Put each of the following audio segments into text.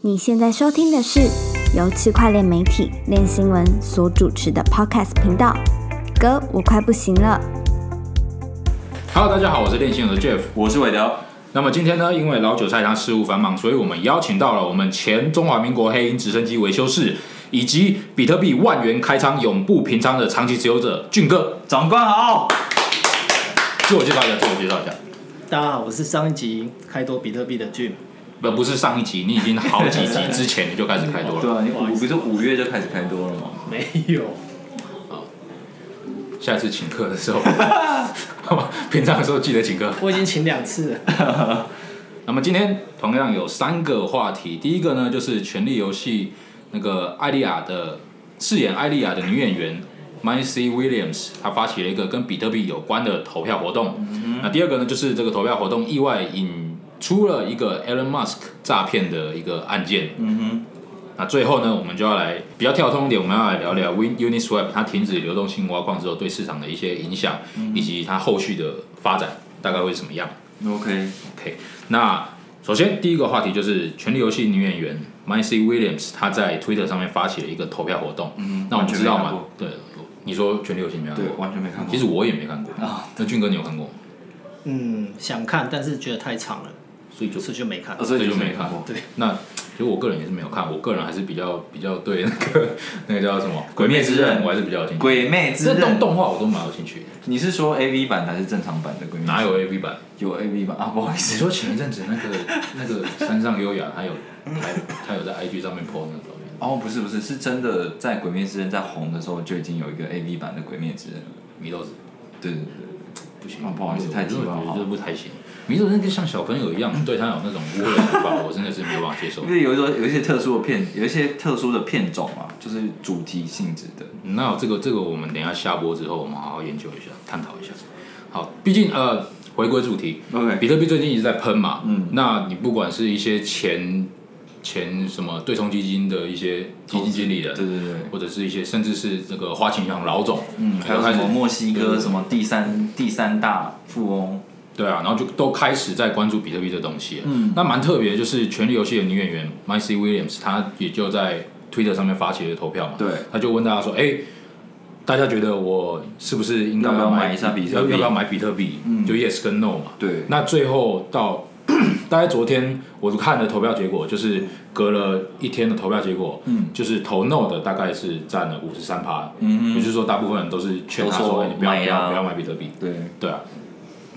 你现在收听的是由区块链媒体链新闻所主持的 Podcast 频道。哥，我快不行了。Hello，大家好，我是练新闻的 Jeff。我是韦德，那么今天呢，因为老韭菜他事务繁忙，所以我们邀请到了我们前中华民国黑鹰直升机维修室，以及比特币万元开仓永不平仓的长期持有者俊哥。长官好。自我介绍一下，自我介绍一下。大家好，我是上一集开多比特币的 Jim。不，不是上一集，你已经好几集之前你就开始开多了。对啊，你不好意思五不是五月就开始开多了吗？没有，下次请客的时候，平常的时候记得请客。我已经请两次了。那么今天同样有三个话题，第一个呢就是《权力游戏》那个艾莉亚的饰演艾莉亚的女演员 Maisie Williams，她发起了一个跟比特币有关的投票活动。那第二个呢就是这个投票活动意外引出了一个 Elon Musk 诈骗的一个案件。嗯哼那最后呢，我们就要来比较跳通一点，我们要来聊聊 Win Uniswap 它停止流动性挖矿之后对市场的一些影响，以及它后续的发展大概会是什么样。，OK，OK，那首先第一个话题就是《权力游戏》女演员 Maisie Williams，她在 Twitter 上面发起了一个投票活动。嗯那我们知道嘛完全没看过？对，你说《权力游戏》没看对，过？完全没看过。其实我也没看过。啊，那俊哥你有看过吗？嗯，想看，但是觉得太长了，所以就所以就没看哦。所以就没看过。对，那其实我个人也是没有看，我个人还是比较比较对那个那个叫什么《鬼灭之刃我还是比较有兴趣。鬼灭之刃动刃，动画我都蛮有兴趣。你是说 A V 版还是正常版的鬼灭？哪有 AV 版？有 A V 版啊？不好意你思，说前一阵子那个 那个山上优雅，他有他他有在 IG 上面 po 那个照片。哦，不是不是，是真的在鬼灭之刃在红的时候就已经有一个 A V 版的鬼灭之刃了。米豆子对对对不行哦不好意思太激动了我觉得就是不太行。米豆子那个像小朋友一样，对他有那种污秽的想法，我真的是没有办法接受对，因。为有一种有一些特殊的片，有一些特殊的片种嘛，就是主题性质的。那这个这个我们等一下下播之后，我们好好研究一下，探讨一下。好，毕竟呃，回归主题，OK，比特币最近一直在喷嘛，嗯那你不管是一些前前什么对冲基金的一些基金经理人，对对对。或者是一些甚至是这个花旗银行老总，嗯，还有什么墨西哥什么第三第三大富翁，对啊，然后就都开始在关注比特币这东西了。嗯。那蛮特别，的就是《权力游戏》的女演员 Maisie Williams，她也就在 Twitter 上面发起了投票嘛。对，她就问大家说：“哎、大家觉得我是不是应该要要买买一下比特币？要要不要买比特币？嗯。就 yes 跟 no 嘛。对，那最后到 大概昨天我看的投票结果，就是隔了一天的投票结果，嗯。就是投 no 的大概是占了五十三趴，嗯也就是说大部分人都是劝他说：“都说哎、你不要啊不要不要买比特币。”对，对啊，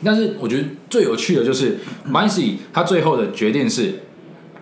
但是我觉得最有趣的就是 m a c y 他最后的决定是，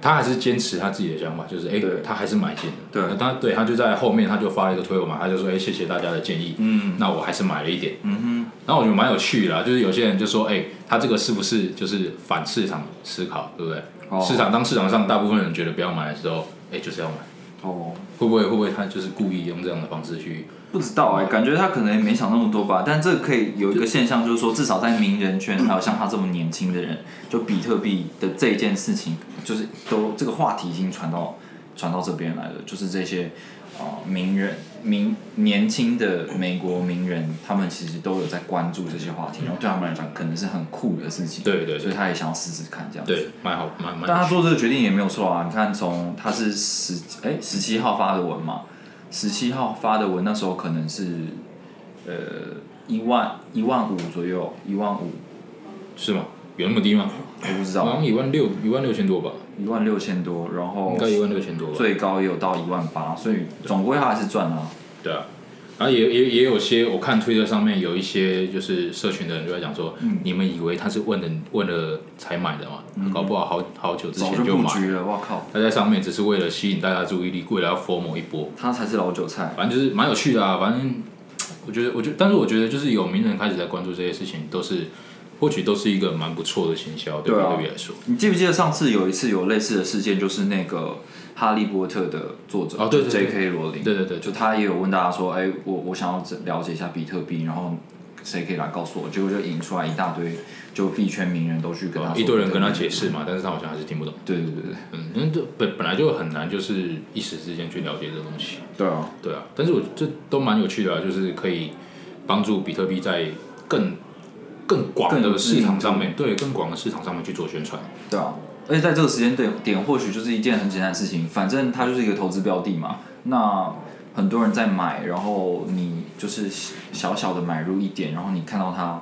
他还是坚持他自己的想法，就是哎、对他还是买进的。对他对他就在后面他就发了一个推文嘛，他就说哎、谢谢大家的建议，嗯那我还是买了一点。嗯哼然后我觉得蛮有趣的啦，就是有些人就说哎、他这个是不是就是反市场思考，对不对？哦，市场当市场上大部分人觉得不要买的时候，哎、就是要买，哦，会不会会不会他就是故意用这样的方式去？不知道哎、感觉他可能也没想那么多吧。但这个可以有一个现象，就是说，至少在名人圈，还有像他这么年轻的人，就比特币的这一件事情，就是都这个话题已经传到传到这边来了。就是这些啊、呃名人、名年轻的美国名人，他们其实都有在关注这些话题，然后对他们来讲，可能是很酷的事情。对对对所以他也想要试试看这样子。对，蛮好，蛮蛮。但他做这个决定也没有错啊！你看，从他是十哎十七号发的文嘛，十七号发的文那时候可能是呃一万一万五左右，一万五，是吗？有那么低吗？我不知道好像，一万六，一万六千多吧，一万六千多，然后应该一万六千多吧。最高也有到一万八，所以总归他还是赚了、啊。对啊，然后也也也有些，我看推特上面有一些就是社群的人就在讲说，嗯你们以为他是问了问了才买的嘛？搞不好好好久之早前买。就买了，我靠，他在上面只是为了吸引大家注意力，为了要 formal 一波，他才是老韭菜。反正就是蛮有趣的啊。反正我觉得，我觉得，但是我觉得就是有名人开始在关注这些事情，都是或许都是一个蛮不错的行销，对比特币来说。你记不记得上次有一次有类似的事件，就是那个《哈利波特》的作者哦对对对 J.K. 罗琳，对对对，就他也有问大家说，哎、我我想要了解一下比特币，然后谁可以来告诉我？结果就引出来一大堆，就币圈名人都去跟他说一堆人跟他解释嘛，但是他好像还是听不懂。对对对对嗯，因为这本本来就很难，就是一时之间去了解这东西。对啊，对啊，但是我这都蛮有趣的啊，就是可以帮助比特币在更更广的市场上面，对更广的市场上面去做宣传。对啊，而且在这个时间点点，或许就是一件很简单的事情，反正它就是一个投资标的嘛。那很多人在买，然后你就是小小的买入一点，然后你看到它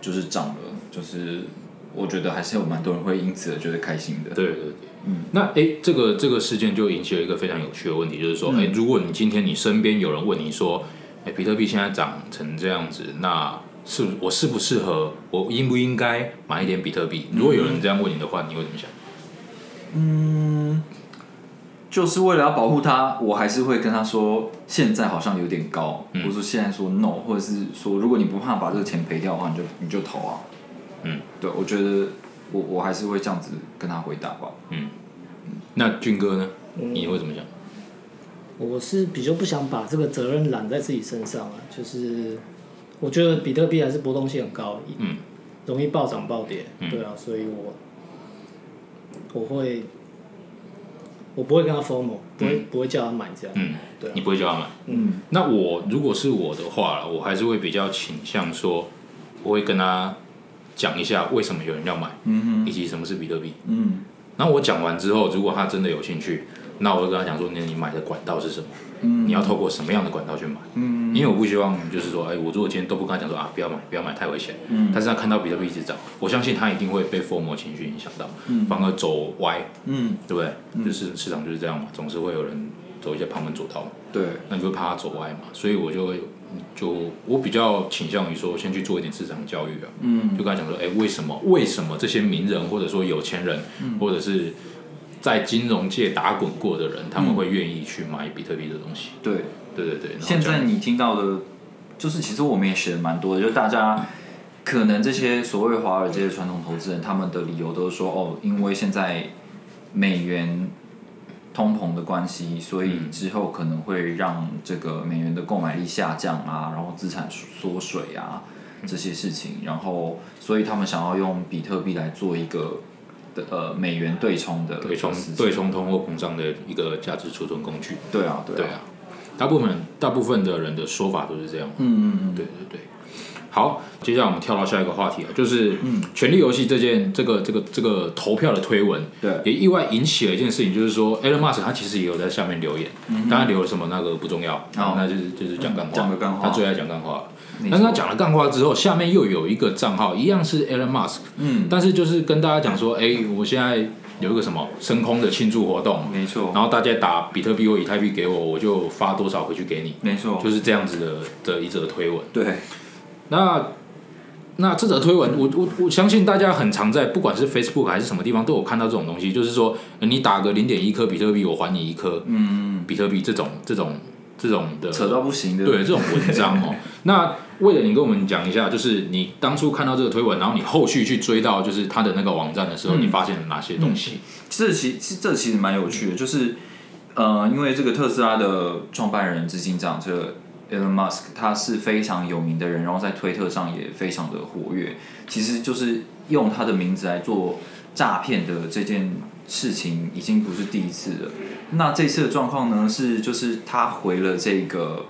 就是涨了，就是我觉得还是有蛮多人会因此而觉得开心的。对对对，嗯，那哎，这个这个事件就引起了一个非常有趣的问题，就是说，哎、如果你今天你身边有人问你说，哎，比特币现在涨成这样子，那是我适不适合，我应不应该买一点比特币？如果有人这样问你的话，你会怎么想？嗯就是为了要保护他，我还是会跟他说，现在好像有点高，嗯或者说现在说 no，或者是说，如果你不怕把这个钱赔掉的话，你就你就投啊。嗯，对，我觉得我我还是会这样子跟他回答吧。嗯那俊哥呢？你会怎么想？我是比较不想把这个责任揽在自己身上啊，就是我觉得比特币还是波动性很高，嗯，容易暴涨暴跌，嗯。对啊，所以我我会我不会跟他 formal，不会、不会叫他买这样，嗯，对啊。你不会叫他买？嗯。那我如果是我的话，我还是会比较倾向说，我会跟他讲一下为什么有人要买，嗯以及什么是比特币。嗯。然后我讲完之后，如果他真的有兴趣，那我就跟他讲说，那你买的管道是什么？嗯你要透过什么样的管道去买？嗯因为我不希望就是说，哎，我如果今天都不跟他讲说啊，不要买，不要买，太危险。嗯但是他看到比特币一直涨，我相信他一定会被 FOMO 情绪影响到，反而走歪，嗯，对不对？就是市场就是这样嘛，总是会有人走一些旁门左道嘛。对，那你会怕他走歪嘛？所以我就会就我比较倾向于说，先去做一点市场教育啊，嗯就跟他讲说，哎、为什么为什么这些名人或者说有钱人，嗯或者是在金融界打滚过的人，他们会愿意去买比特币的东西？对。对对对。现在你听到的，就是其实我们也写的蛮多的，就大家可能这些所谓华尔街的传统投资人，他们的理由都是说，哦，因为现在美元通膨的关系，所以之后可能会让这个美元的购买力下降啊，然后资产缩水啊这些事情，然后所以他们想要用比特币来做一个的呃美元对冲的对冲对冲通货膨胀的一个价值储存工具。对啊对啊大部分大部分的人的说法都是这样。嗯嗯嗯对对对。好，接下来我们跳到下一个话题啊，就是嗯《权力游戏》这件这个这个这个投票的推文，对。也意外引起了一件事情，就是说 Elon Musk 他其实也有在下面留言，当然留了什么那个不重要，哦。那就是就是讲干话，讲个干话。他最爱讲干话。没但是他错讲了干话之后，下面又有一个账号，一样是 Elon Musk，嗯。但是就是跟大家讲说，哎、我现在有一个什么升空的庆祝活动，没错。然后大家打比特币或以太币给我，我就发多少回去给你，没错。就是这样子的的一则推文。对那那这则推文，我我我相信大家很常在不管是 Facebook 还是什么地方都有看到这种东西，就是说呃你打个零点一颗比特币，我还你一颗嗯比特币这种这种这种的扯到不行的对这种文章哦。那为了你跟我们讲一下，就是你当初看到这个推文，然后你后续去追到就是他的那个网站的时候，嗯你发现了哪些东西？这其其这其实蛮有趣的，就是呃，因为这个特斯拉的创办人、执行长这个 Elon Musk，他是非常有名的人，然后在推特上也非常的活跃。其实就是用他的名字来做诈骗的这件事情，已经不是第一次了。那这次的状况呢，是就是他回了这个。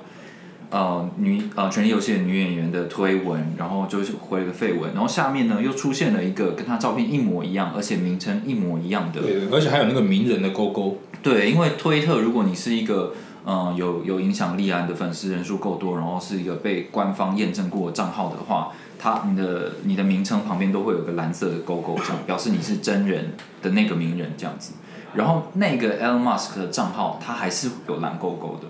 呃，女呃，《权力游戏》的女演员的推文，然后就是回了个废文，然后下面呢又出现了一个跟他照片一模一样，而且名称一模一样的对，而且还有那个名人的勾勾，对，因为推特，如果你是一个嗯、有有影响力啊，你的粉丝人数够多，然后是一个被官方验证过的账号的话，它你的你的名称旁边都会有个蓝色的勾勾，这样表示你是真人的那个名人这样子。然后那个 Elon Musk 的账号，它还是有蓝勾勾的。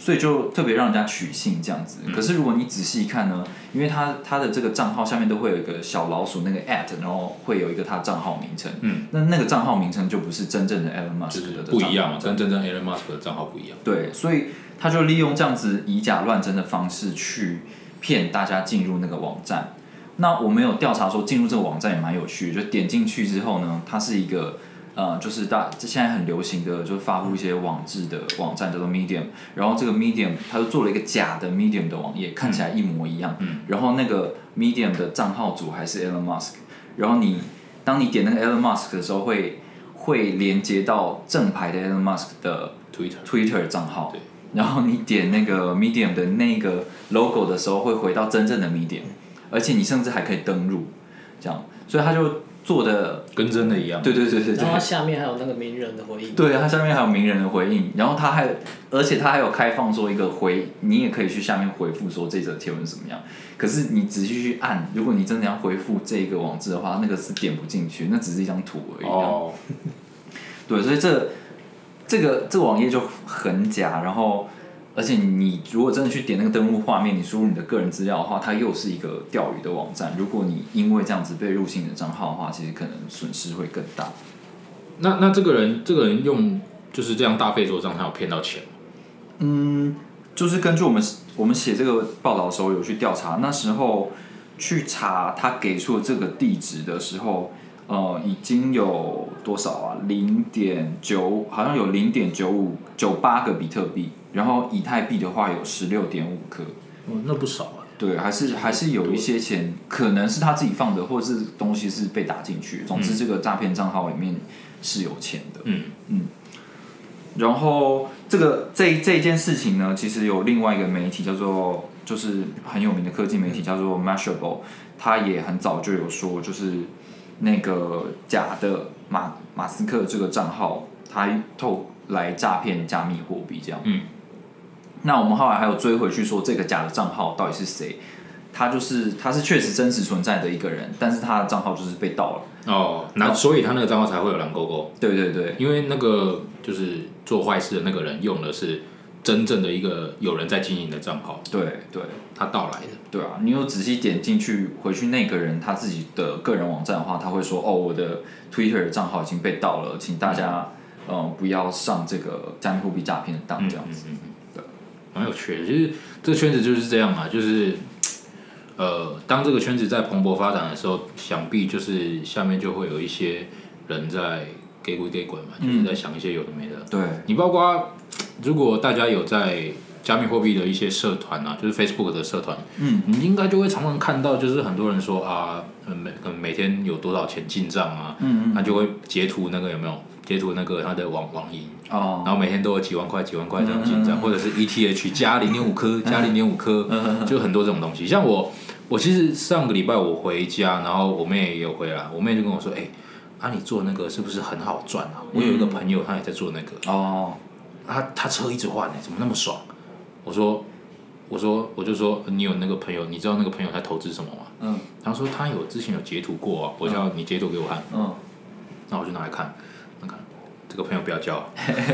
所以就特别让人家取信这样子。可是如果你仔细看呢，因为他他的这个账号下面都会有一个小老鼠那个 at，然后会有一个他账号名称。嗯，那那个账号名称就不是真正的 Elon 就 Musk 是的不一样嘛，跟真正 Elon Musk 的账号不一样。对，所以他就利用这样子以假乱真的方式去骗大家进入那个网站。那我们有调查说，进入这个网站也蛮有趣的，就点进去之后呢，它是一个呃，就是大现在很流行的，就是发布一些网志的网站叫做 Medium，然后这个 Medium 它就做了一个假的 Medium 的网页，看起来一模一样，嗯。然后那个 Medium 的账号主还是 Elon Musk，然后你当你点那个 Elon Musk 的时候会会连接到正牌的 Elon Musk 的 Twitter Twitter 账号对，然后你点那个 Medium 的那个 logo 的时候，会回到真正的 Medium，而且你甚至还可以登录，这样，所以他就做的，跟真的一样。对对对对然后它。下面还有那个名人的回应。对，它下面还有名人的回应，然后它还，而且它还有开放说一个回，你也可以去下面回复说这则贴文怎么样。可是你仔细去按，如果你真的要回复这个网址的话，那个是点不进去，那只是一张图而已。哦，对，所以这这个这个网页就很假，然后而且你如果真的去点那个登录画面，你输入你的个人资料的话，它又是一个钓鱼的网站。如果你因为这样子被入侵你的账号的话，其实可能损失会更大。那那这个人这个人用就是这样大费周章，他有骗到钱吗？嗯，就是根据我们我们写这个报道的时候有去调查，那时候去查他给出的这个地址的时候，呃，已经有多少啊？零点九，好像有零点九五九八个比特币，然后以太币的话有十六点五颗。哦，那不少啊。对，还是还是有一些钱，可能是他自己放的，或者是东西是被打进去。总之，这个诈骗账号里面是有钱的。嗯嗯然后这个这这件事情呢，其实有另外一个媒体叫做，就是很有名的科技媒体叫做 Mashable，他也很早就有说，就是那个假的马马斯克这个账号，他透来诈骗加密货币这样。嗯。那我们后来还有追回去说，这个假的账号到底是谁？他就是他是确实真实存在的一个人，但是他的账号就是被盗了。哦，那所以他那个账号才会有蓝勾勾，对对对，因为那个就是做坏事的那个人用的是真正的一个有人在经营的账号，对对。他盗来的。对啊，你有仔细点进去回去那个人他自己的个人网站的话，他会说哦，我的 Twitter 的账号已经被盗了，请大家嗯、呃不要上这个加密货币诈骗的当这样子。嗯嗯嗯对，蛮有趣的。其实这个圈子就是这样嘛，就是呃，当这个圈子在蓬勃发展的时候，想必就是下面就会有一些人在给鬼给鬼嘛，就是在想一些有的没的。对，你包括如果大家有在加密货币的一些社团啊，就是 Facebook 的社团，嗯，你应该就会常常看到，就是很多人说啊，呃每每天有多少钱进账啊，嗯他就会截图那个有没有截图那个他的网网银，哦，然后每天都有几万块几万块这样进账，或者是 ETH 加零点五颗加零点五颗，就很多这种东西。像我，我其实上个礼拜我回家，然后我妹也有回来，我妹就跟我说，哎、啊你做那个是不是很好赚啊？我有一个朋友他也在做那个，哦，他他车一直换呢、怎么那么爽？我说我说我就说你有那个朋友，你知道那个朋友他投资什么吗？嗯。他说他有之前有截图过啊，我叫你截图给我看，嗯，那我就拿来看这个朋友不要交，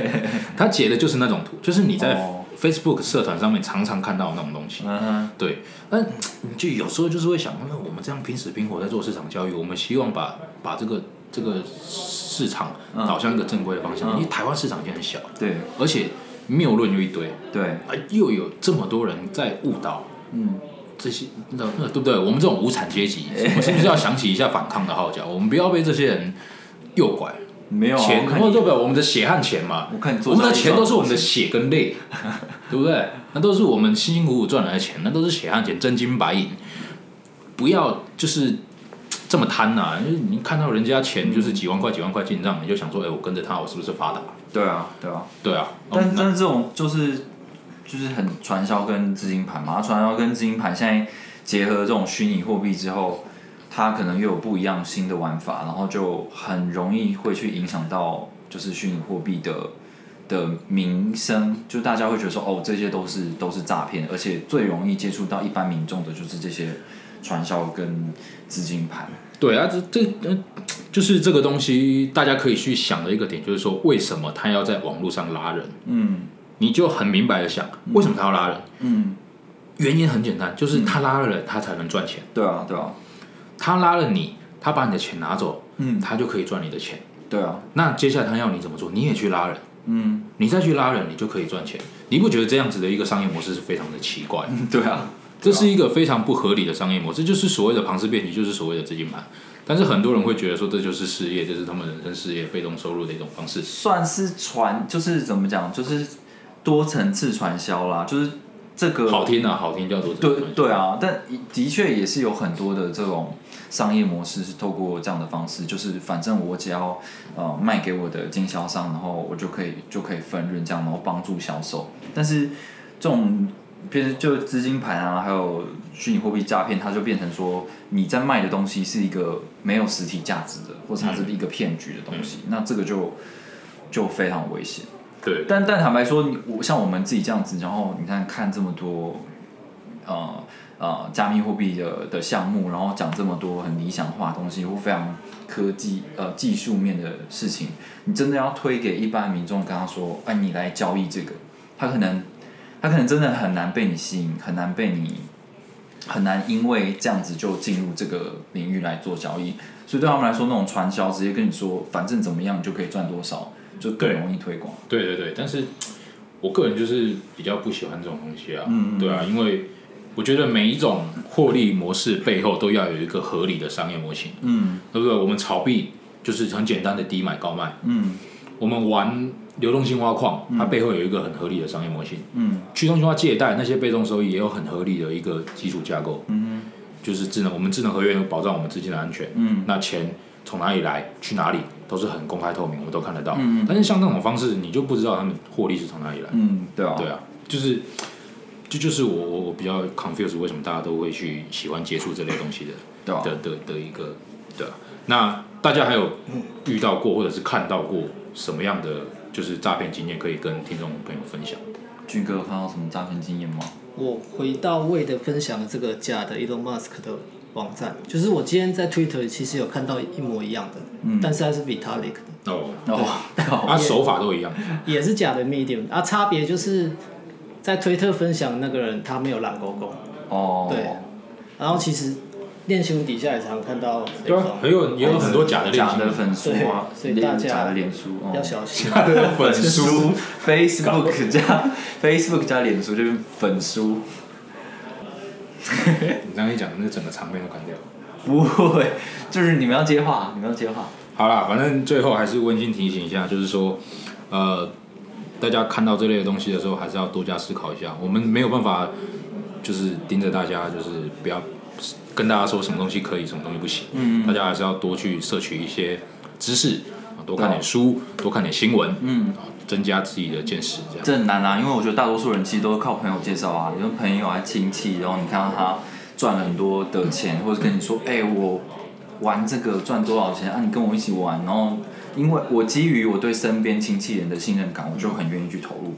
他截的就是那种图，就是你在哦。Facebook 社团上面常常看到的那种东西。嗯，对，那你就有时候就是会想，那我们这样拼死拼活在做市场教育，我们希望把把这个这个市场嗯。导向一个正规的方向，嗯。因为台湾市场已经很小，对。而且谬论又一堆，对，啊，又有这么多人在误导嗯，这些，那那对不对？我们这种无产阶级，我们是不是要想起一下反抗的号角？我们不要被这些人诱拐，没有啊钱，我看你或者对不对？我们的血汗钱嘛，我看你做我们的钱都是我们的血跟泪，对不对？那都是我们辛辛苦苦赚来的钱，那都是血汗钱，真金白银。不要就是这么贪呐、就是你看到人家钱就是几万块、几万块进账，你就想说，哎、我跟着他，我是不是发达？对啊对啊，对啊，但哦但是这种就是就是很传销跟资金盘嘛，传销跟资金盘现在结合这种虚拟货币之后，它可能又有不一样新的玩法，然后就很容易会去影响到就是虚拟货币的的名声，就大家会觉得说哦这些都是都是诈骗，而且最容易接触到一般民众的就是这些传销跟资金盘。对啊，这这呃，就是这个东西，大家可以去想的一个点，就是说，为什么他要在网络上拉人？嗯你就很明白的想，为什么他要拉人？嗯，原因很简单，就是他拉了人，他才能赚钱。对啊对啊，他拉了你，他把你的钱拿走，嗯他就可以赚你的钱。对啊，那接下来他要你怎么做？你也去拉人，嗯你再去拉人，你就可以赚钱。你不觉得这样子的一个商业模式是非常的奇怪？对啊，这是一个非常不合理的商业模式，就是所谓的庞氏骗局，就是所谓的资金盘。但是很多人会觉得说，这就是事业，这是他们人生事业被动收入的一种方式。算是传，就是怎么讲，就是多层次传销啦，就是这个好听啊，好听叫做这对对啊，但的确也是有很多的这种商业模式是透过这样的方式，就是反正我只要呃卖给我的经销商，然后我就可以就可以分润这样，然后帮助销售。但是这种变成就资金盘啊，还有虚拟货币诈骗，它就变成说你在卖的东西是一个没有实体价值的，或者它是一个骗局的东西，那这个就就非常危险。对，但但坦白说，我像我们自己这样子，然后你看看这么多，呃呃，加密货币的的项目，然后讲这么多很理想化的东西，或非常科技呃技术面的事情，你真的要推给一般民众，跟他说，哎，你来交易这个，他可能他可能真的很难被你吸引，很难被你很难因为这样子就进入这个领域来做交易，所以对他们来说，那种传销直接跟你说，反正怎么样你就可以赚多少，就更容易推广。对对对，但是我个人就是比较不喜欢这种东西啊，嗯嗯对啊，因为我觉得每一种获利模式背后都要有一个合理的商业模型，嗯。对不对？我们炒币就是很简单的低买高卖，嗯。我们玩流动性挖矿，它背后有一个很合理的商业模型，嗯。去中心化借贷那些被动收益也有很合理的一个基础架构，嗯就是智能我们智能合约能保障我们资金的安全，嗯。那钱从哪里来，去哪里都是很公开透明，我们都看得到。嗯嗯但是像那种方式，你就不知道他们获利是从哪里来。嗯，对啊，对啊，就是这就是我我我比较 confused，为什么大家都会去喜欢接触这类东西的对啊，的的的一个对啊。那大家还有遇到过或者是看到过什么样的就是诈骗经验，可以跟听众朋友分享？俊哥有看到什么诈骗经验吗？我回到魏的分享的这个假的 Elon Musk 的网站，就是我今天在 Twitter 其实有看到一模一样的，嗯。但是它是 Vitalik 的，哦，哦，它啊，手法都一样。也是假的 Medium，啊，差别就是在推特分享的那个人他没有蓝勾勾，哦，对。然后其实练新闻底下也常看到这对啊种，，还有也有很多假的假的粉书啊，对所以大家假的脸书，哦。要小心。假的粉。书，Facebook 加 Facebook 加脸书就是粉书，你这样一讲，那整个场面都关掉了。不会，就是你们要接话，你们要接话，好啦，反正最后还是温馨提醒一下，就是说，呃，大家看到这类的东西的时候，还是要多加思考一下。我们没有办法，就是盯着大家，就是不要跟大家说什么东西可以，什么东西不行。嗯大家还是要多去摄取一些知识，啊多看点书，多看点新闻，嗯。增加自己的见识，这样。这很难啊，因为我觉得大多数人其实都是靠朋友介绍啊，有朋友啊亲戚，然后你看到他赚了很多的钱，或者跟你说，哎、我玩这个赚多少钱啊？你跟我一起玩，然后因为我基于我对身边亲戚人的信任感，我就很愿意去投入。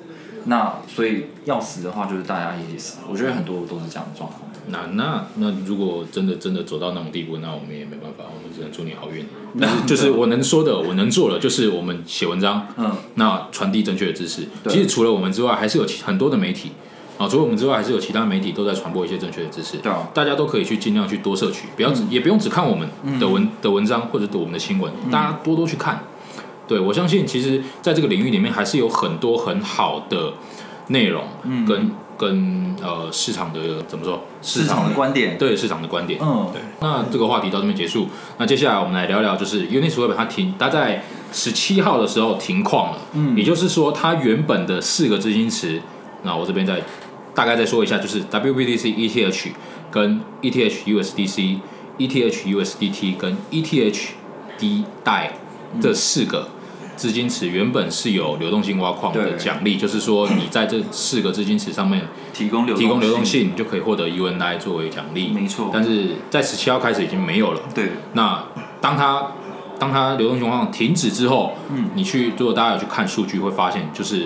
那所以要死的话，就是大家一起死。我觉得很多都是这样的状况。那那那如果真的真的走到那种地步，那我们也没办法，我们只能祝你好运。但是就是我能说的，我能做的，就是我们写文章，嗯，那传递正确的知识。对其实除了我们之外，还是有很多的媒体啊，除了我们之外，还是有其他媒体都在传播一些正确的知识。对啊大家都可以去尽量去多摄取，不要只、也不用只看我们的文、的文章或者我们的新闻，大家多多去看。对我相信，其实在这个领域里面，还是有很多很好的内容跟、跟呃市场的怎么说市场的观点，对市场的观点。嗯，对，那这个话题到这边结束。那接下来我们来聊聊，就是 Uniswap 它停，它在十七号的时候停矿了。嗯也就是说，它原本的四个资金池，那我这边再大概再说一下，就是 WBTC、ETH 跟 E ETH USDC、ETH USDT 跟 ETH D 代这四个。资金池原本是有流动性挖矿的对。奖励，就是说你在这四个资金池上面提供流提供流动性，你就可以获得 UNI 作为奖励。没错。但是在十七号开始已经没有了。对，那当它当它流动性状况停止之后，嗯。你去如果大家有去看数据，会发现就是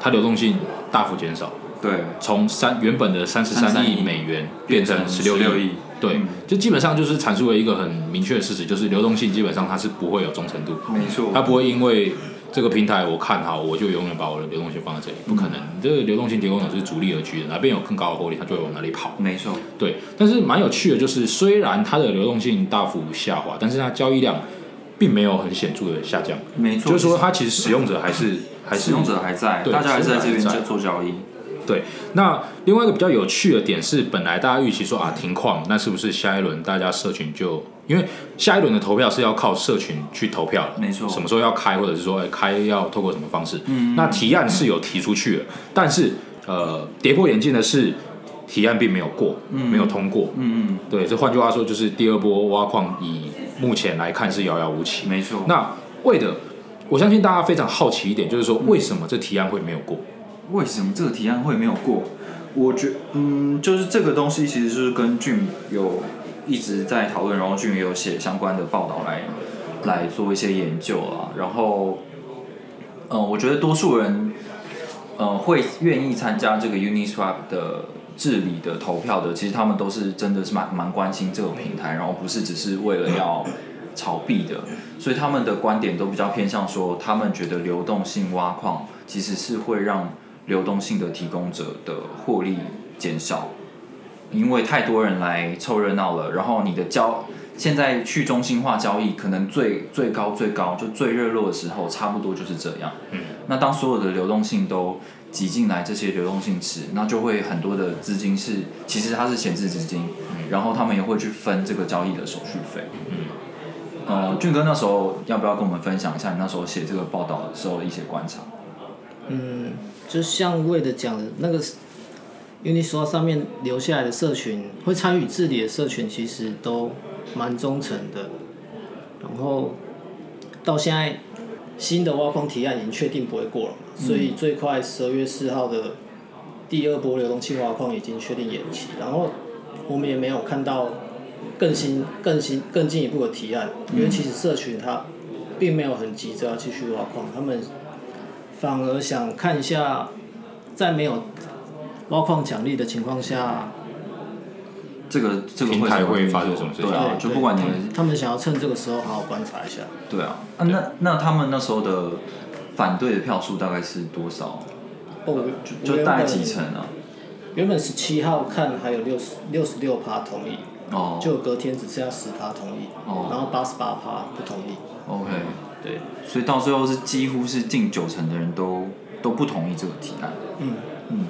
它流动性大幅减少，对，从三原本的三十三33亿美元变成十六16亿亿。对嗯，就基本上就是阐述了一个很明确的事实，就是流动性基本上它是不会有忠诚度，没错，它不会因为这个平台我看好，我就永远把我的流动性放在这里，不可能。这个流动性提供者是逐利而居的，哪边有更高的获利，它就会往哪里跑。没错，对，但是蛮有趣的，就是虽然它的流动性大幅下滑，但是它交易量并没有很显著的下降，没错，就是说它其实使用者还是还是使用者还在，对大家还是在这边做交易。对。那另外一个比较有趣的点是，本来大家预期说啊停矿，那是不是下一轮大家社群就因为下一轮的投票是要靠社群去投票的，没错什么时候要开，或者是说哎开要透过什么方式？嗯那提案是有提出去的，但是呃跌破眼镜的是提案并没有过，没有通过。嗯嗯对，这换句话说就是第二波挖矿以目前来看是遥遥无期嗯，。没错。那为的，我相信大家非常好奇一点，就是说为什么这提案会没有过？为什么这个提案会没有过？我觉嗯，就是这个东西其实是跟俊有一直在讨论，然后俊也有写相关的报道来来做一些研究啊。然后，嗯、我觉得多数人，呃，会愿意参加这个 Uniswap 的治理的投票的，其实他们都是真的是蛮蛮关心这个平台，然后不是只是为了要炒币的，所以他们的观点都比较偏向说，他们觉得流动性挖矿其实是会让流动性的提供者的获利减少，因为太多人来凑热闹了，然后你的交现在去中心化交易可能最最高最高就最热络的时候，差不多就是这样。嗯，那当所有的流动性都挤进来，这些流动性池，那就会很多的资金是其实它是闲置资金，然后他们也会去分这个交易的手续费。嗯，呃，俊哥那时候要不要跟我们分享一下你那时候写这个报道的时候的一些观察？嗯，就像魏的讲的那个 Uniswap 上面留下来的社群，会参与治理的社群，其实都蛮忠诚的。然后到现在新的挖矿提案已经确定不会过了，所以最快十二月四号的第二波流动性挖矿已经确定延期。然后我们也没有看到更新、更新、更进一步的提案，因为其实社群它并没有很急着要继续挖矿，他们反而想看一下，在没有挖矿奖励的情况下，这个这个平台会发生什么事情对啊，对就不管你们他们想要趁这个时候好好观察一下。对啊，啊那那他们那时候的反对的票数大概是多少？哦，就大概几成啊？原本十七号看还有六十六十六趴同意，哦，就隔天只剩下十趴同意，哦然后八十八趴不同意。OK，对，所以到最后是几乎是近九成的人都都不同意这个提案。嗯，嗯，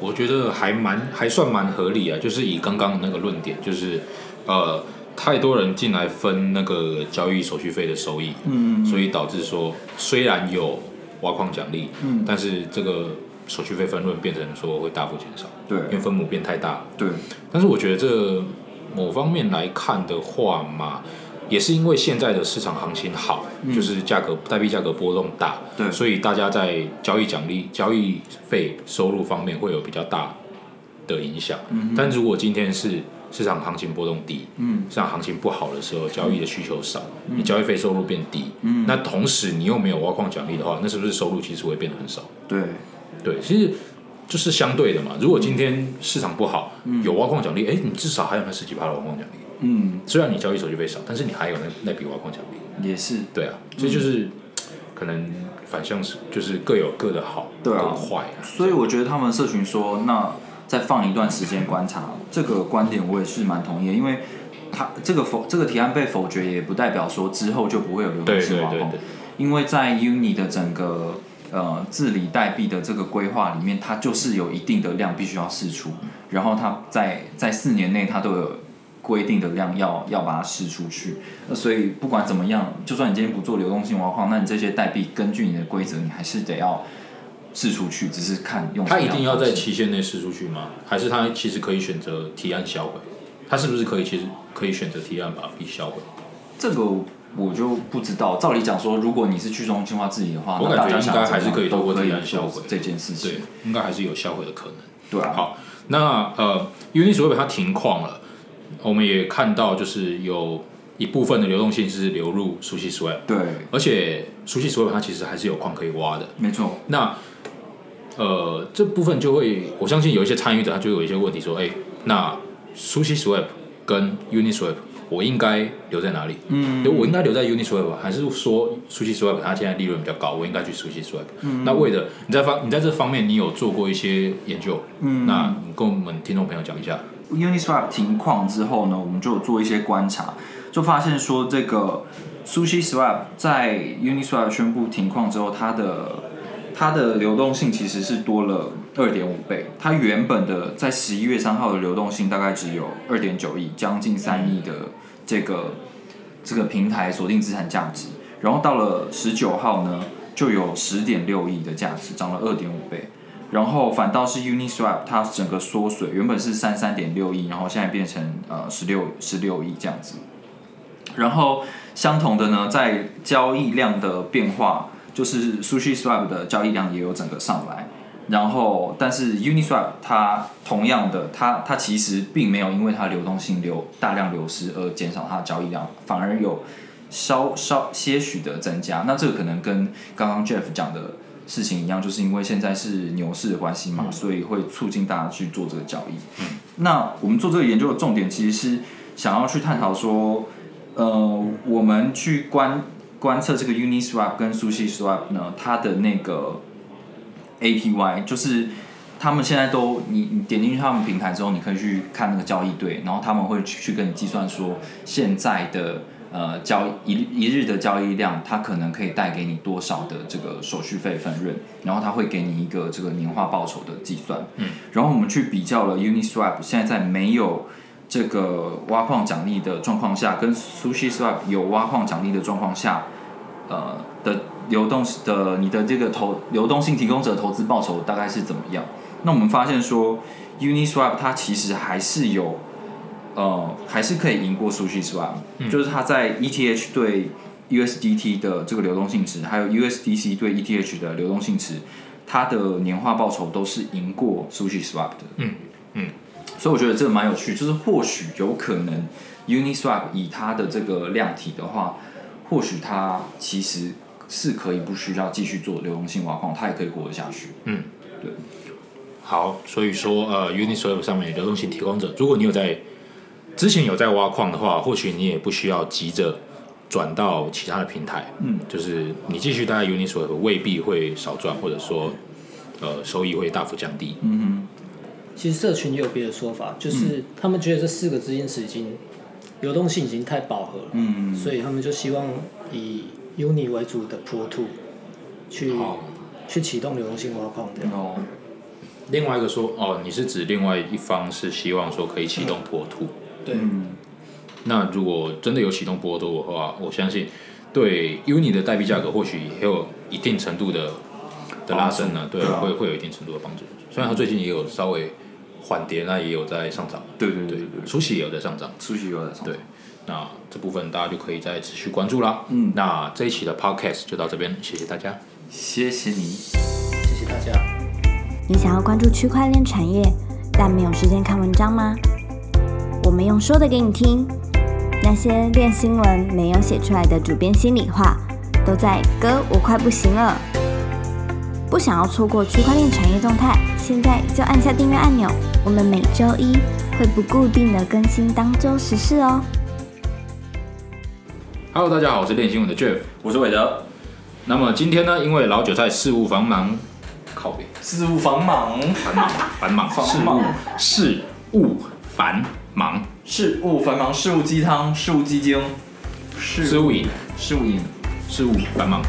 我觉得还蛮还算蛮合理啊，就是以刚刚那个论点，就是呃太多人进来分那个交易手续费的收益，嗯。所以导致说虽然有挖矿奖励，嗯。但是这个手续费分润变成说会大幅减少，对。因为分母变太大。了。对，但是我觉得这某方面来看的话嘛，也是因为现在的市场行情好，就是价格代币价格波动大，对所以大家在交易奖励、交易费收入方面会有比较大的影响。但如果今天是市场行情波动低，嗯市场行情不好的时候，交易的需求少，你交易费收入变低，嗯那同时你又没有挖矿奖励的话，那是不是收入其实会变得很少？对，对，其实就是相对的嘛。如果今天市场不好，有挖矿奖励，哎，你至少还有那十几趴的挖矿奖励。嗯，虽然你交易手续费少，但是你还有那那笔挖矿奖励。也是，对啊，所以就是、可能反向是就是各有各的好对啊跟坏啊。所以我觉得他们社群说，那再放一段时间观察，这个观点我也是蛮同意的，因为他这个否这个提案被否决，也不代表说之后就不会有流动对性挖矿对对对，因为在 Uni 的整个呃治理代币的这个规划里面，它就是有一定的量必须要释出，然后它在在四年内它都有规定的量要要把它释出去。那所以不管怎么样，就算你今天不做流动性挖矿，那你这些代币根据你的规则，你还是得要释出去，只是看用什他一定要在期限内释出去吗？还是他其实可以选择提案销毁？他是不是可以其实可以选择提案把币销毁？这个我就不知道。照理讲说，如果你是去中心化治理的话，我感觉应该还是可以透都可以过提案销毁这件事情对。，应该还是有销毁的可能。对啊，好，那呃，Uniswap 它停矿了，我们也看到就是有一部分的流动性是流入 Sushi Swap，对，而且 Sushi Swap 它其实还是有矿可以挖的。没错，那呃这部分就会，我相信有一些参与者他就有一些问题说，哎、那 Sushi Swap 跟 Uniswap 我应该留在哪里？嗯，我应该留在 Uniswap 还是说 Sushi Swap 它现在利润比较高，我应该去 Sushi Swap？、那为了你在方你在这方面你有做过一些研究，嗯那你跟我们听众朋友讲一下。Uniswap 停矿之后呢，我们就做一些观察，就发现说这个 Sushi Swap 在 Uniswap 宣布停矿之后，它的它的流动性其实是多了二点五倍。它原本的在十一月三号的流动性大概只有二点九亿，将近三亿的这个这个平台锁定资产价值，然后到了十九号呢，就有十点六亿的价值，涨了二点五倍。然后反倒是 Uniswap 它整个缩水，原本是三三点六亿，然后现在变成呃十六十六亿这样子。然后相同的呢，在交易量的变化，就是 Sushi Swap 的交易量也有整个上来。然后，但是 Uniswap 它同样的，它它其实并没有因为它流动性流大量流失而减少它的交易量，反而有稍稍些许的增加。那这个可能跟刚刚 Jeff 讲的事情一样，就是因为现在是牛市的关系嘛，所以会促进大家去做这个交易。嗯那我们做这个研究的重点其实是想要去探讨说，呃，我们去观观测这个 Uniswap 跟 Sushi Swap 呢，它的那个 APY，就是他们现在都你你点进去他们平台之后，你可以去看那个交易对，然后他们会去去跟你计算说现在的呃交易一一日的交易量，它可能可以带给你多少的这个手续费分润，然后它会给你一个这个年化报酬的计算。嗯，然后我们去比较了 Uniswap 现在在没有这个挖矿奖励的状况下，跟 Sushi Swap 有挖矿奖励的状况下，呃的流动的你的这个投流动性提供者投资报酬大概是怎么样？那我们发现说，Uniswap 它其实还是有，呃，还是可以赢过 Sushi Swap，、就是它在 ETH 对 USDT 的这个流动性值，还有 USDC 对 ETH 的流动性值，它的年化报酬都是赢过 Sushi Swap 的。嗯嗯，所以我觉得这个蛮有趣，就是或许有可能 Uniswap 以它的这个量体的话，或许它其实是可以不需要继续做流动性挖矿，它也可以活得下去。嗯，对。好，所以说呃，Uniswap 上面的流动性提供者，如果你有在之前有在挖矿的话，或许你也不需要急着转到其他的平台，嗯，就是你继续待在 Uniswap 未必会少赚，或者说呃收益会大幅降低。嗯其实社群也有别的说法，就是他们觉得这四个资金池已经流动性已经太饱和了，嗯所以他们就希望以 Uni 为主的 Pro Two 去、好去启动流动性挖矿这样。哦，另外一个说哦，你是指另外一方是希望说可以启动波图。对，嗯那如果真的有启动波多的话，我相信对 Uni 的代币价格或许也有一定程度的的拉升呢，对，会会有一定程度的帮助。虽然它最近也有稍微缓跌，那也有在上涨，对对对对对对，出息也有在上涨，出去有在上涨。对。那这部分大家就可以再持续关注啦。嗯那这一期的 Podcast 就到这边，谢谢大家。谢谢你。谢谢大家。你想要关注区块链产业，但没有时间看文章吗？我们用说的给你听，那些练新闻没有写出来的主编心里话，都在哥我快不行了。不想要错过区块链产业动态，现在就按下订阅按钮。我们每周一会不固定的更新当周时事哦。Hello，大家好，我是练新闻的 Jeff。我是韦德，那么今天呢，因为老韭菜事务繁忙，靠边事务繁忙，繁忙繁忙繁事务忙事务繁忙事务繁忙，事务鸡汤，事务鸡精，事事务营事务营。事务繁忙。